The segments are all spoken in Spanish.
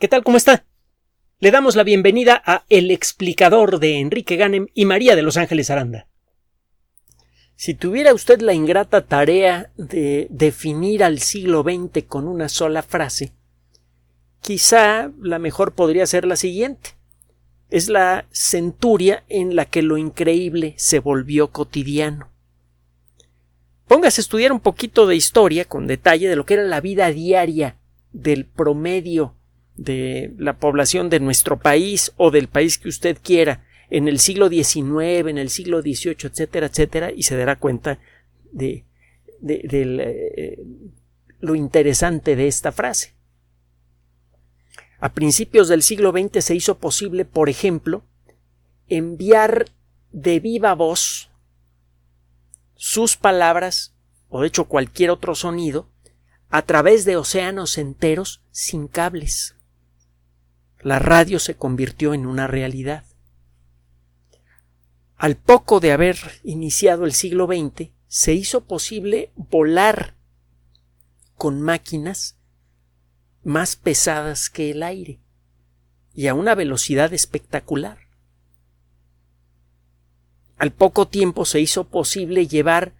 ¿Qué tal? ¿Cómo está? Le damos la bienvenida a El explicador de Enrique Ganem y María de Los Ángeles Aranda. Si tuviera usted la ingrata tarea de definir al siglo XX con una sola frase, quizá la mejor podría ser la siguiente. Es la centuria en la que lo increíble se volvió cotidiano. Póngase a estudiar un poquito de historia con detalle de lo que era la vida diaria del promedio de la población de nuestro país o del país que usted quiera en el siglo XIX, en el siglo XVIII, etcétera, etcétera, y se dará cuenta de, eh, lo interesante de esta frase. A principios del siglo XX se hizo posible, por ejemplo, enviar de viva voz sus palabras, o de hecho cualquier otro sonido, a través de océanos enteros sin cables la radio se convirtió en una realidad. Al poco de haber iniciado el siglo XX, se hizo posible volar con máquinas más pesadas que el aire y a una velocidad espectacular. Al poco tiempo se hizo posible llevar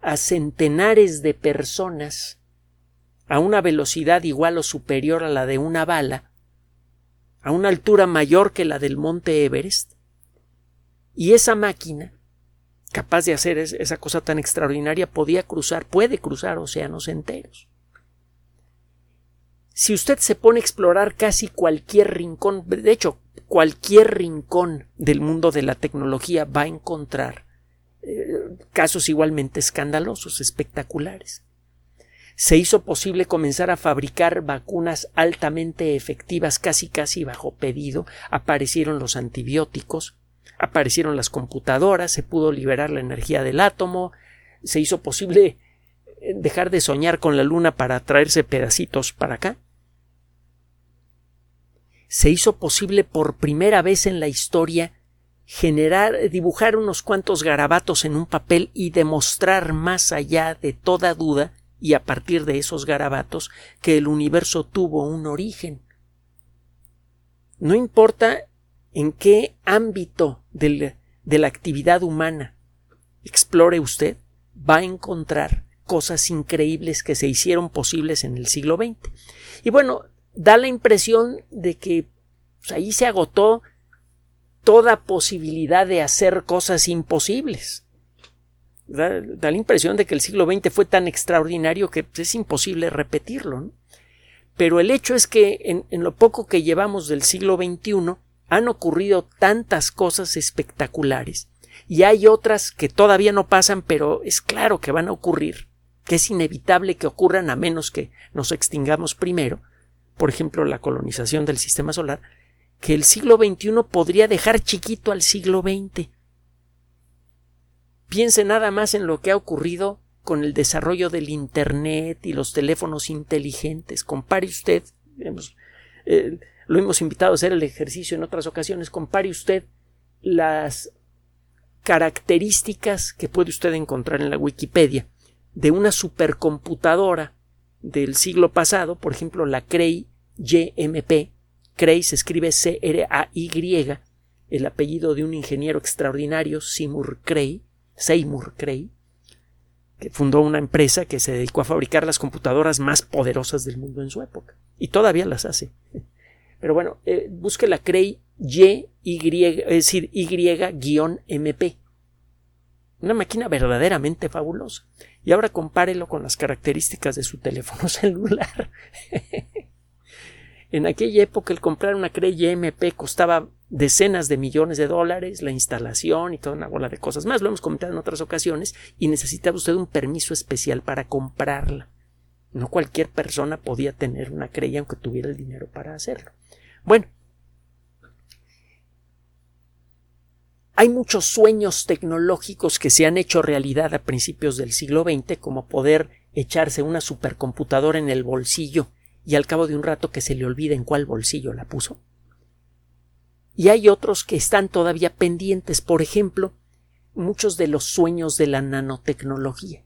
a centenares de personas a una velocidad igual o superior a la de una bala a una altura mayor que la del monte Everest, y esa máquina, capaz de hacer esa cosa tan extraordinaria, podía cruzar, puede cruzar océanos enteros. Si usted se pone a explorar casi cualquier rincón, de hecho, cualquier rincón del mundo de la tecnología va a encontrar eh, casos igualmente escandalosos, espectaculares se hizo posible comenzar a fabricar vacunas altamente efectivas casi casi bajo pedido, aparecieron los antibióticos, aparecieron las computadoras, se pudo liberar la energía del átomo, se hizo posible eh, dejar de soñar con la luna para traerse pedacitos para acá. Se hizo posible por primera vez en la historia generar, dibujar unos cuantos garabatos en un papel y demostrar más allá de toda duda y a partir de esos garabatos que el universo tuvo un origen. No importa en qué ámbito de la actividad humana explore usted, va a encontrar cosas increíbles que se hicieron posibles en el siglo XX. Y bueno, da la impresión de que pues, ahí se agotó toda posibilidad de hacer cosas imposibles. Da, la impresión de que el siglo XX fue tan extraordinario que es imposible repetirlo. Pero el hecho es que en, en lo poco que llevamos del siglo XXI han ocurrido tantas cosas espectaculares y hay otras que todavía no pasan, pero es claro que van a ocurrir, que es inevitable que ocurran a menos que nos extingamos primero, por ejemplo, la colonización del sistema solar, que el siglo XXI podría dejar chiquito al siglo XX Piense nada más en lo que ha ocurrido con el desarrollo del Internet y los teléfonos inteligentes. Compare usted, eh, lo hemos invitado a hacer el ejercicio en otras ocasiones, compare usted las características que puede usted encontrar en la Wikipedia de una supercomputadora del siglo pasado, por ejemplo la Cray YMP, Cray se escribe C-R-A-Y, el apellido de un ingeniero extraordinario, Seymour Cray, Seymour Cray, que fundó una empresa que se dedicó a fabricar las computadoras más poderosas del mundo en su época. Y todavía las hace. Pero bueno, eh, busque la Cray Y, es decir, Y-MP. Una máquina verdaderamente fabulosa. Y ahora compárelo con las características de su teléfono celular. En aquella época el comprar una Cray YMP costaba decenas de millones de dólares, la instalación y toda una bola de cosas más. Lo hemos comentado en otras ocasiones y necesitaba usted un permiso especial para comprarla. No cualquier persona podía tener una creya aunque tuviera el dinero para hacerlo. Bueno, hay muchos sueños tecnológicos que se han hecho realidad a principios del siglo XX, como poder echarse una supercomputadora en el bolsillo y al cabo de un rato que se le olvide en cuál bolsillo la puso y hay otros que están todavía pendientes, por ejemplo, muchos de los sueños de la nanotecnología.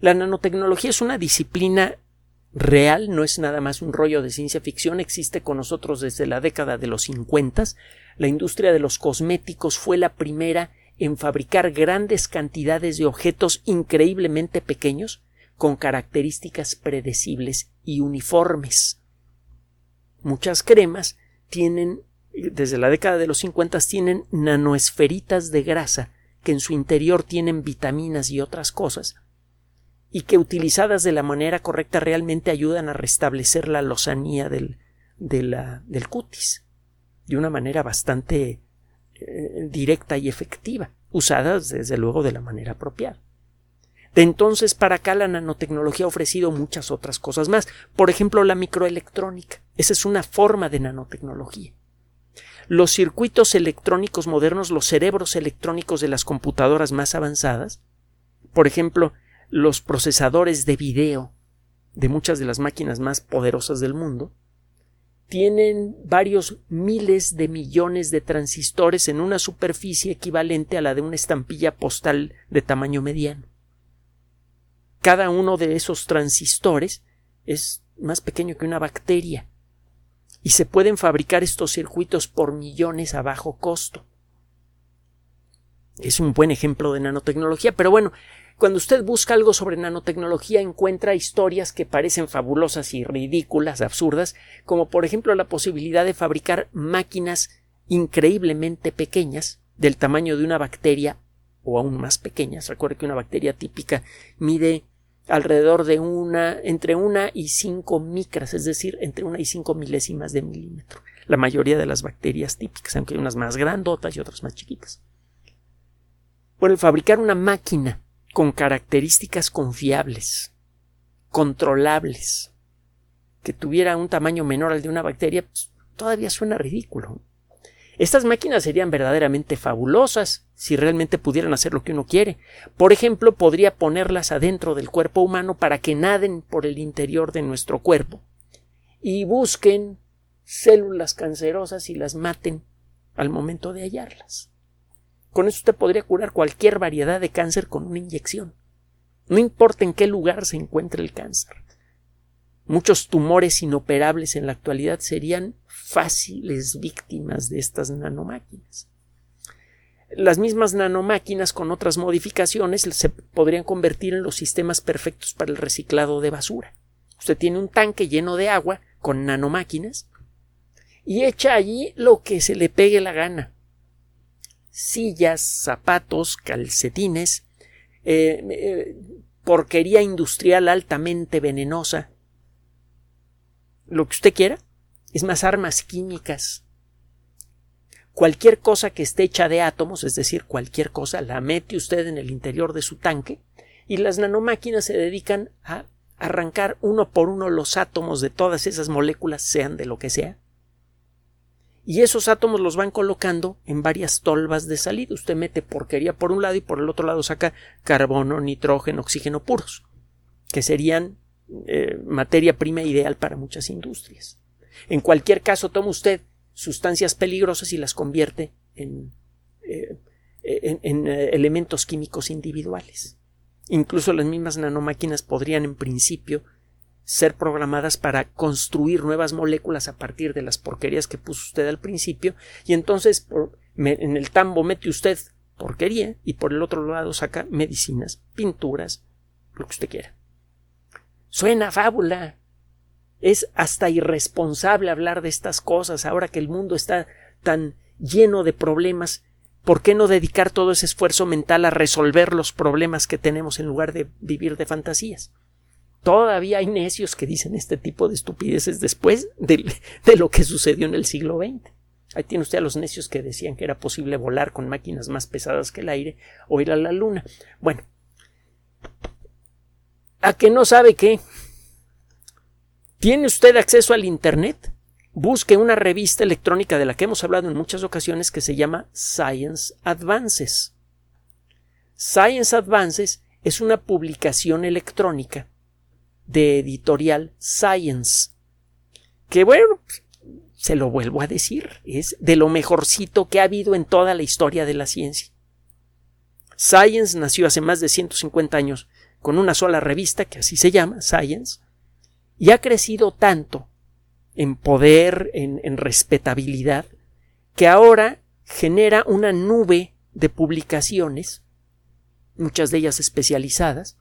La nanotecnología es una disciplina real, no es nada más un rollo de ciencia ficción, existe con nosotros desde la década de los 50. La industria de los cosméticos fue la primera en fabricar grandes cantidades de objetos increíblemente pequeños con características predecibles y uniformes. Muchas cremas tienen, desde la década de los 50, tienen nanoesferitas de grasa que en su interior tienen vitaminas y otras cosas y que utilizadas de la manera correcta realmente ayudan a restablecer la lozanía del, del cutis de una manera bastante eh, directa y efectiva, usadas desde luego de la manera apropiada. De entonces para acá la nanotecnología ha ofrecido muchas otras cosas más, por ejemplo la microelectrónica. Esa es una forma de nanotecnología. Los circuitos electrónicos modernos, los cerebros electrónicos de las computadoras más avanzadas, por ejemplo, los procesadores de video de muchas de las máquinas más poderosas del mundo tienen varios miles de millones de transistores en una superficie equivalente a la de una estampilla postal de tamaño mediano. Cada uno de esos transistores es más pequeño que una bacteria y se pueden fabricar estos circuitos por millones a bajo costo. Es un buen ejemplo de nanotecnología, pero bueno, cuando usted busca algo sobre nanotecnología encuentra historias que parecen fabulosas y ridículas, absurdas, como por ejemplo la posibilidad de fabricar máquinas increíblemente pequeñas, del tamaño de una bacteria o aún más pequeñas. Recuerde que una bacteria típica mide alrededor de una, entre una y cinco micras, es decir, entre una y cinco milésimas de milímetro. La mayoría de las bacterias típicas, aunque hay unas más grandotas y otras más chiquitas. Bueno, fabricar una máquina con características confiables, controlables, que tuviera un tamaño menor al de una bacteria, pues, todavía suena ridículo. Estas máquinas serían verdaderamente fabulosas si realmente pudieran hacer lo que uno quiere. Por ejemplo, podría ponerlas adentro del cuerpo humano para que naden por el interior de nuestro cuerpo y busquen células cancerosas y las maten al momento de hallarlas. Con eso usted podría curar cualquier variedad de cáncer con una inyección. No importa en qué lugar se encuentre el cáncer. Muchos tumores inoperables en la actualidad serían fáciles víctimas de estas nanomáquinas. Las mismas nanomáquinas con otras modificaciones se podrían convertir en los sistemas perfectos para el reciclado de basura. Usted tiene un tanque lleno de agua con nanomáquinas y echa allí lo que se le pegue la gana sillas, zapatos, calcetines, eh, eh, porquería industrial altamente venenosa, lo que usted quiera, es más armas químicas. Cualquier cosa que esté hecha de átomos, es decir, cualquier cosa, la mete usted en el interior de su tanque y las nanomáquinas se dedican a arrancar uno por uno los átomos de todas esas moléculas, sean de lo que sea, y esos átomos los van colocando en varias tolvas de salida. Usted mete porquería por un lado y por el otro lado saca carbono, nitrógeno, oxígeno puros, que serían eh, materia prima ideal para muchas industrias. En cualquier caso, toma usted sustancias peligrosas y las convierte en, eh, en eh, elementos químicos individuales. Incluso las mismas nanomáquinas podrían en principio ser programadas para construir nuevas moléculas a partir de las porquerías que puso usted al principio y entonces en el tambo mete usted porquería y por el otro lado saca medicinas, pinturas, lo que usted quiera. Suena fábula. Es hasta irresponsable hablar de estas cosas ahora que el mundo está tan lleno de problemas. ¿Por qué no dedicar todo ese esfuerzo mental a resolver los problemas que tenemos en lugar de vivir de fantasías? Todavía hay necios que dicen este tipo de estupideces después de, lo que sucedió en el siglo XX. Ahí tiene usted a los necios que decían que era posible volar con máquinas más pesadas que el aire o ir a la luna. Bueno, a que no sabe qué. ¿Tiene usted acceso al Internet? Busque una revista electrónica de la que hemos hablado en muchas ocasiones que se llama Science Advances. Science Advances es una publicación electrónica de editorial Science. Que bueno, se lo vuelvo a decir, es de lo mejorcito que ha habido en toda la historia de la ciencia. Science nació hace más de 150 años con una sola revista, que así se llama, Science, y ha crecido tanto en poder, en, respetabilidad, que ahora genera una nube de publicaciones, muchas de ellas especializadas,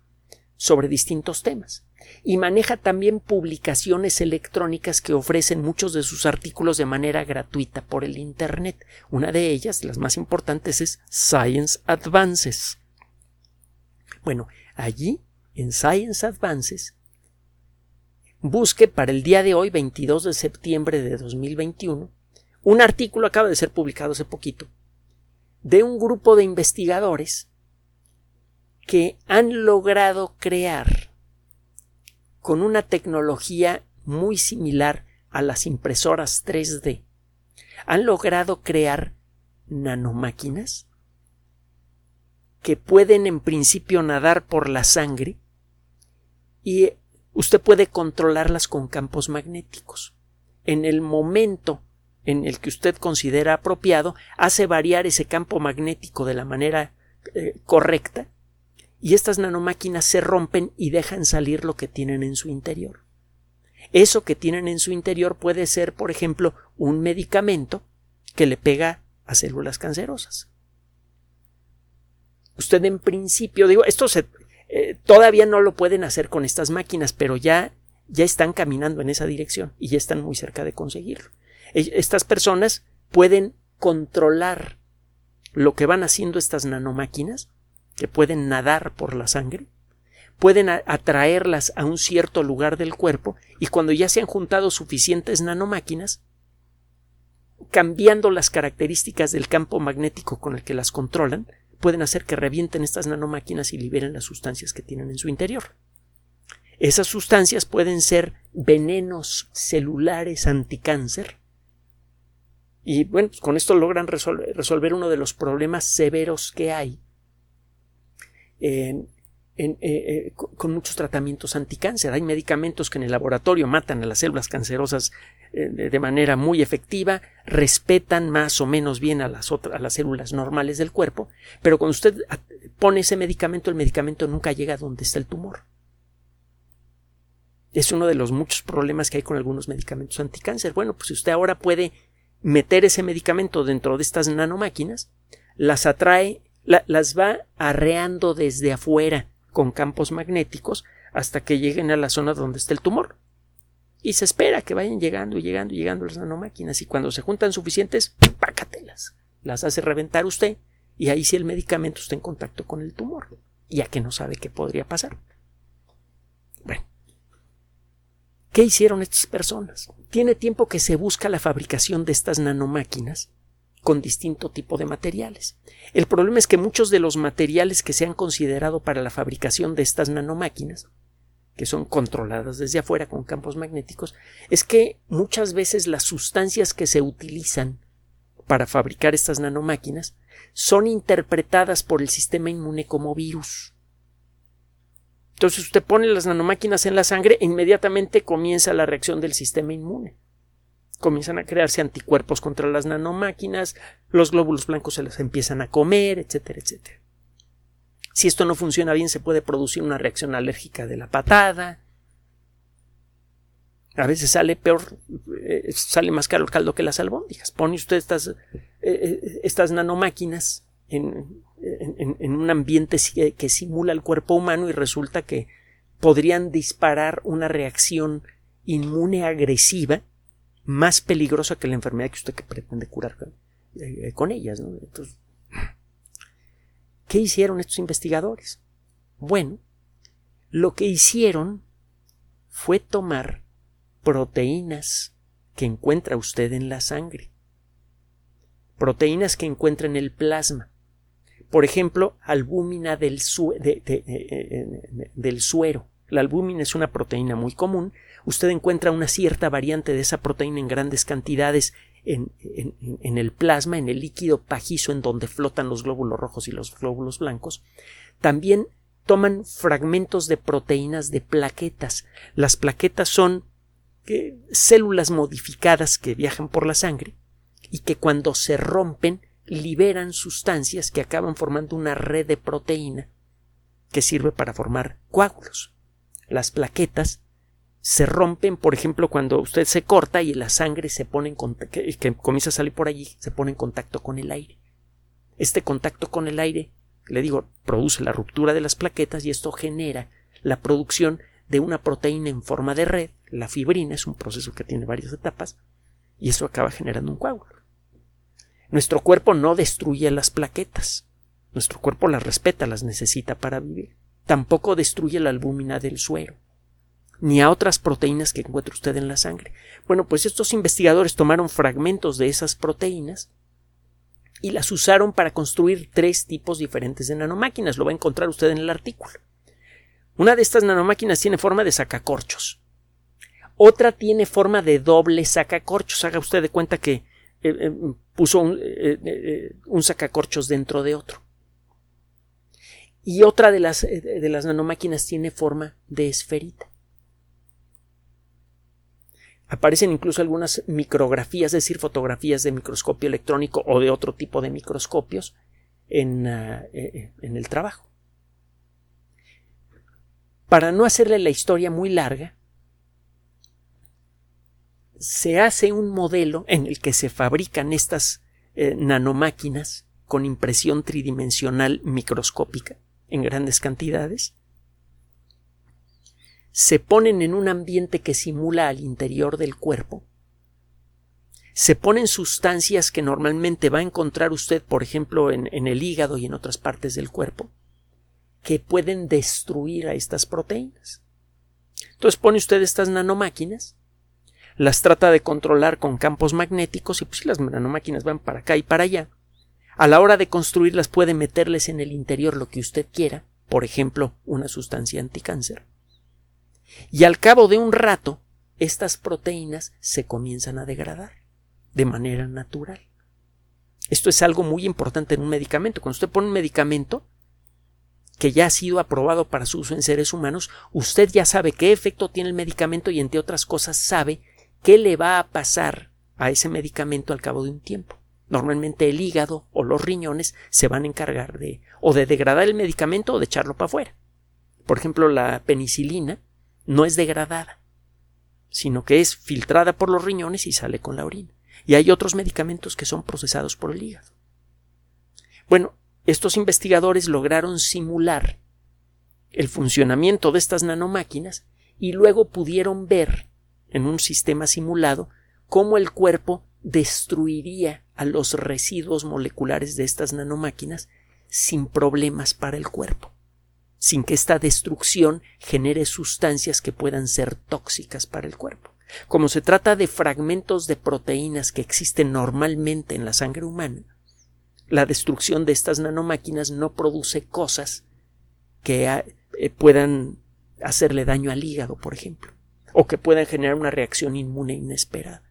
sobre distintos temas. Y maneja también publicaciones electrónicas que ofrecen muchos de sus artículos de manera gratuita por el Internet. Una de ellas, las más importantes, es Science Advances. Bueno, allí, en Science Advances, busque para el día de hoy, 22 de septiembre de 2021, un artículo acaba de ser publicado hace poquito de un grupo de investigadores que han logrado crear con una tecnología muy similar a las impresoras 3D, han logrado crear nanomáquinas que pueden en principio nadar por la sangre y usted puede controlarlas con campos magnéticos. En el momento en el que usted considera apropiado, hace variar ese campo magnético de la manera eh, correcta y estas nanomáquinas se rompen y dejan salir lo que tienen en su interior. Eso que tienen en su interior puede ser, por ejemplo, un medicamento que le pega a células cancerosas. Usted en principio, digo, esto se, eh, todavía no lo pueden hacer con estas máquinas, pero ya, ya están caminando en esa dirección y ya están muy cerca de conseguirlo. E, estas personas pueden controlar lo que van haciendo estas nanomáquinas que pueden nadar por la sangre, pueden atraerlas a un cierto lugar del cuerpo y cuando ya se han juntado suficientes nanomáquinas, cambiando las características del campo magnético con el que las controlan, pueden hacer que revienten estas nanomáquinas y liberen las sustancias que tienen en su interior. Esas sustancias pueden ser venenos celulares anticáncer. Y bueno, pues con esto logran resolver uno de los problemas severos que hay eh, eh, con muchos tratamientos anticáncer. Hay medicamentos que en el laboratorio matan a las células cancerosas de manera muy efectiva, respetan más o menos bien a las, otras, a las células normales del cuerpo, pero cuando usted pone ese medicamento, el medicamento nunca llega a donde está el tumor. Es uno de los muchos problemas que hay con algunos medicamentos anticáncer. Bueno, pues si usted ahora puede meter ese medicamento dentro de estas nanomáquinas, las atrae las va arreando desde afuera con campos magnéticos hasta que lleguen a la zona donde está el tumor. Y se espera que vayan llegando y llegando y llegando las nanomáquinas y cuando se juntan suficientes, pácatelas. Las hace reventar usted y ahí sí el medicamento está en contacto con el tumor, ya que no sabe qué podría pasar. Bueno, ¿qué hicieron estas personas? Tiene tiempo que se busca la fabricación de estas nanomáquinas con distinto tipo de materiales. El problema es que muchos de los materiales que se han considerado para la fabricación de estas nanomáquinas, que son controladas desde afuera con campos magnéticos, es que muchas veces las sustancias que se utilizan para fabricar estas nanomáquinas son interpretadas por el sistema inmune como virus. Entonces usted pone las nanomáquinas en la sangre e inmediatamente comienza la reacción del sistema inmune comienzan a crearse anticuerpos contra las nanomáquinas, los glóbulos blancos se les empiezan a comer, etcétera, etcétera. Si esto no funciona bien, se puede producir una reacción alérgica de la patada. A veces sale peor, eh, sale más caro el caldo que las albóndigas. Pone usted estas, eh, eh, nanomáquinas en, un ambiente que simula el cuerpo humano y resulta que podrían disparar una reacción inmune agresiva más peligrosa que la enfermedad que usted que pretende curar eh, con ellas. Entonces, ¿qué hicieron estos investigadores? Bueno, lo que hicieron fue tomar proteínas que encuentra usted en la sangre, proteínas que encuentra en el plasma, por ejemplo, albúmina del, del suero. La albúmina es una proteína muy común usted encuentra una cierta variante de esa proteína en grandes cantidades en, el plasma, en el líquido pajizo en donde flotan los glóbulos rojos y los glóbulos blancos. También toman fragmentos de proteínas de plaquetas. Las plaquetas son células modificadas que viajan por la sangre y que cuando se rompen liberan sustancias que acaban formando una red de proteína que sirve para formar coágulos. Las plaquetas se rompen, por ejemplo, cuando usted se corta y la sangre se pone en que, que comienza a salir por allí, se pone en contacto con el aire. Este contacto con el aire, le digo, produce la ruptura de las plaquetas y esto genera la producción de una proteína en forma de red, la fibrina, es un proceso que tiene varias etapas, y eso acaba generando un coágulo. Nuestro cuerpo no destruye las plaquetas, nuestro cuerpo las respeta, las necesita para vivir. Tampoco destruye la albúmina del suero, ni a otras proteínas que encuentre usted en la sangre. Bueno, pues estos investigadores tomaron fragmentos de esas proteínas y las usaron para construir tres tipos diferentes de nanomáquinas. Lo va a encontrar usted en el artículo. Una de estas nanomáquinas tiene forma de sacacorchos. Otra tiene forma de doble sacacorchos. Haga usted de cuenta que eh, eh, puso un, eh, un, sacacorchos dentro de otro. Y otra de las, de las nanomáquinas tiene forma de esferita. Aparecen incluso algunas micrografías, es decir, fotografías de microscopio electrónico o de otro tipo de microscopios en, en el trabajo. Para no hacerle la historia muy larga, se hace un modelo en el que se fabrican estas eh, nanomáquinas con impresión tridimensional microscópica en grandes cantidades, se ponen en un ambiente que simula al interior del cuerpo, se ponen sustancias que normalmente va a encontrar usted, por ejemplo, en el hígado y en otras partes del cuerpo, que pueden destruir a estas proteínas. Entonces pone usted estas nanomáquinas, las trata de controlar con campos magnéticos y pues las nanomáquinas van para acá y para allá, a la hora de construirlas puede meterles en el interior lo que usted quiera, por ejemplo, una sustancia anticáncer. Y al cabo de un rato, estas proteínas se comienzan a degradar de manera natural. Esto es algo muy importante en un medicamento. Cuando usted pone un medicamento, que ya ha sido aprobado para su uso en seres humanos, usted ya sabe qué efecto tiene el medicamento y entre otras cosas sabe qué le va a pasar a ese medicamento al cabo de un tiempo. Normalmente el hígado o los riñones se van a encargar de o de degradar el medicamento o de echarlo para afuera. Por ejemplo, la penicilina no es degradada, sino que es filtrada por los riñones y sale con la orina. Y hay otros medicamentos que son procesados por el hígado. Bueno, estos investigadores lograron simular el funcionamiento de estas nanomáquinas y luego pudieron ver en un sistema simulado cómo el cuerpo destruiría a los residuos moleculares de estas nanomáquinas sin problemas para el cuerpo, sin que esta destrucción genere sustancias que puedan ser tóxicas para el cuerpo. Como se trata de fragmentos de proteínas que existen normalmente en la sangre humana, la destrucción de estas nanomáquinas no produce cosas que ah, eh, puedan hacerle daño al hígado, por ejemplo, o que puedan generar una reacción inmune inesperada.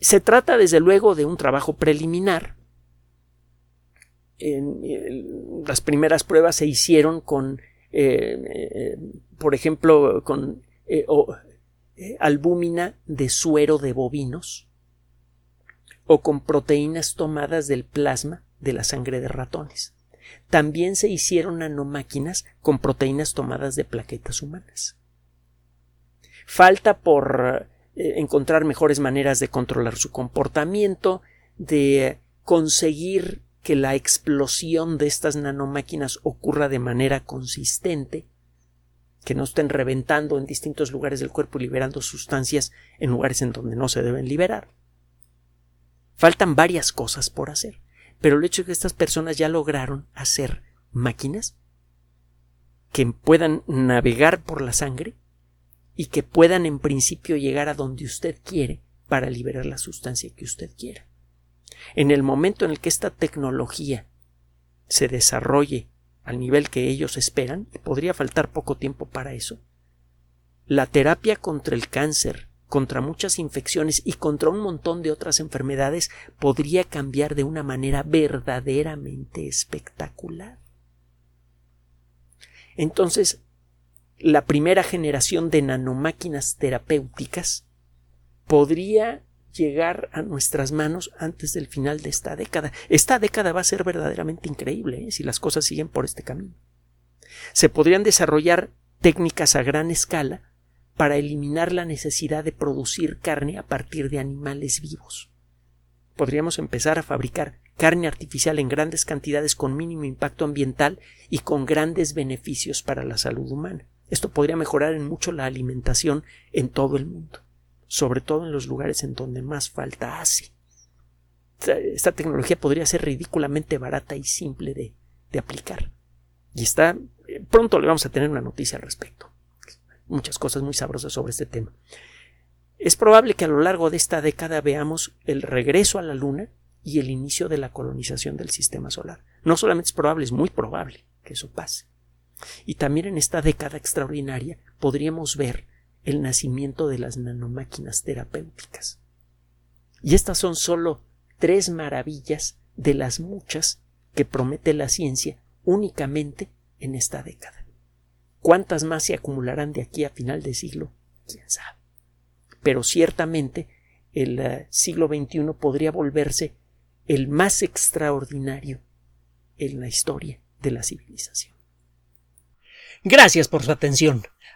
Se trata, desde luego, de un trabajo preliminar. Las primeras pruebas se hicieron con, eh, eh, por ejemplo, con albúmina de suero de bovinos, o con proteínas tomadas del plasma de la sangre de ratones. También se hicieron nanomáquinas con proteínas tomadas de plaquetas humanas. Falta por eh, encontrar mejores maneras de controlar su comportamiento, de conseguir que la explosión de estas nanomáquinas ocurra de manera consistente, que no estén reventando en distintos lugares del cuerpo y liberando sustancias en lugares en donde no se deben liberar. Faltan varias cosas por hacer, pero el hecho de que estas personas ya lograron hacer máquinas que puedan navegar por la sangre y que puedan en principio llegar a donde usted quiere para liberar la sustancia que usted quiera. En el momento en el que esta tecnología se desarrolle al nivel que ellos esperan, y podría faltar poco tiempo para eso, la terapia contra el cáncer contra muchas infecciones y contra un montón de otras enfermedades podría cambiar de una manera verdaderamente espectacular. Entonces, la primera generación de nanomáquinas terapéuticas podría llegar a nuestras manos antes del final de esta década. Esta década va a ser verdaderamente increíble ¿eh? si las cosas siguen por este camino. Se podrían desarrollar técnicas a gran escala para eliminar la necesidad de producir carne a partir de animales vivos. Podríamos empezar a fabricar carne artificial en grandes cantidades con mínimo impacto ambiental y con grandes beneficios para la salud humana. Esto podría mejorar en mucho la alimentación en todo el mundo, sobre todo en los lugares en donde más falta hace. Esta tecnología podría ser ridículamente barata y simple de, de aplicar. Y está pronto le vamos a tener una noticia al respecto. Muchas cosas muy sabrosas sobre este tema. Es probable que a lo largo de esta década veamos el regreso a la Luna y el inicio de la colonización del sistema solar. No solamente es probable, es muy probable que eso pase. Y también en esta década extraordinaria podríamos ver el nacimiento de las nanomáquinas terapéuticas. Y estas son solo tres maravillas de las muchas que promete la ciencia únicamente en esta década. ¿Cuántas más se acumularán de aquí a final de siglo? ¿Quién sabe? Pero ciertamente el eh, siglo XXI podría volverse el más extraordinario en la historia de la civilización. Gracias por su atención.